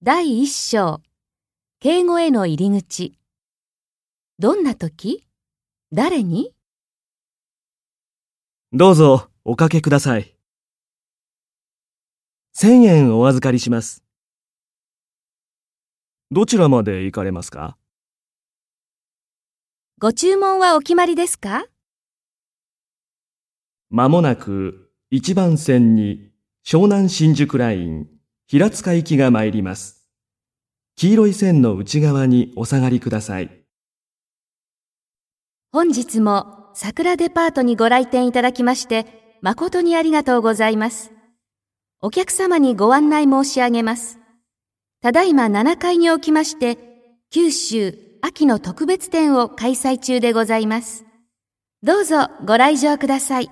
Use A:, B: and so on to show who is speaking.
A: 第一章、敬語への入り口。どんな時？誰に？
B: どうぞおかけください。千円お預かりします。どちらまで行かれますか？
A: ご注文はお決まりですか？
B: まもなく一番線に湘南新宿ライン平塚行きが参ります。黄色い線の内側にお下がりください。
A: 本日も桜デパートにご来店いただきまして誠にありがとうございます。お客様にご案内申し上げます。ただいま7階におきまして九州秋の特別展を開催中でございます。どうぞご来場ください。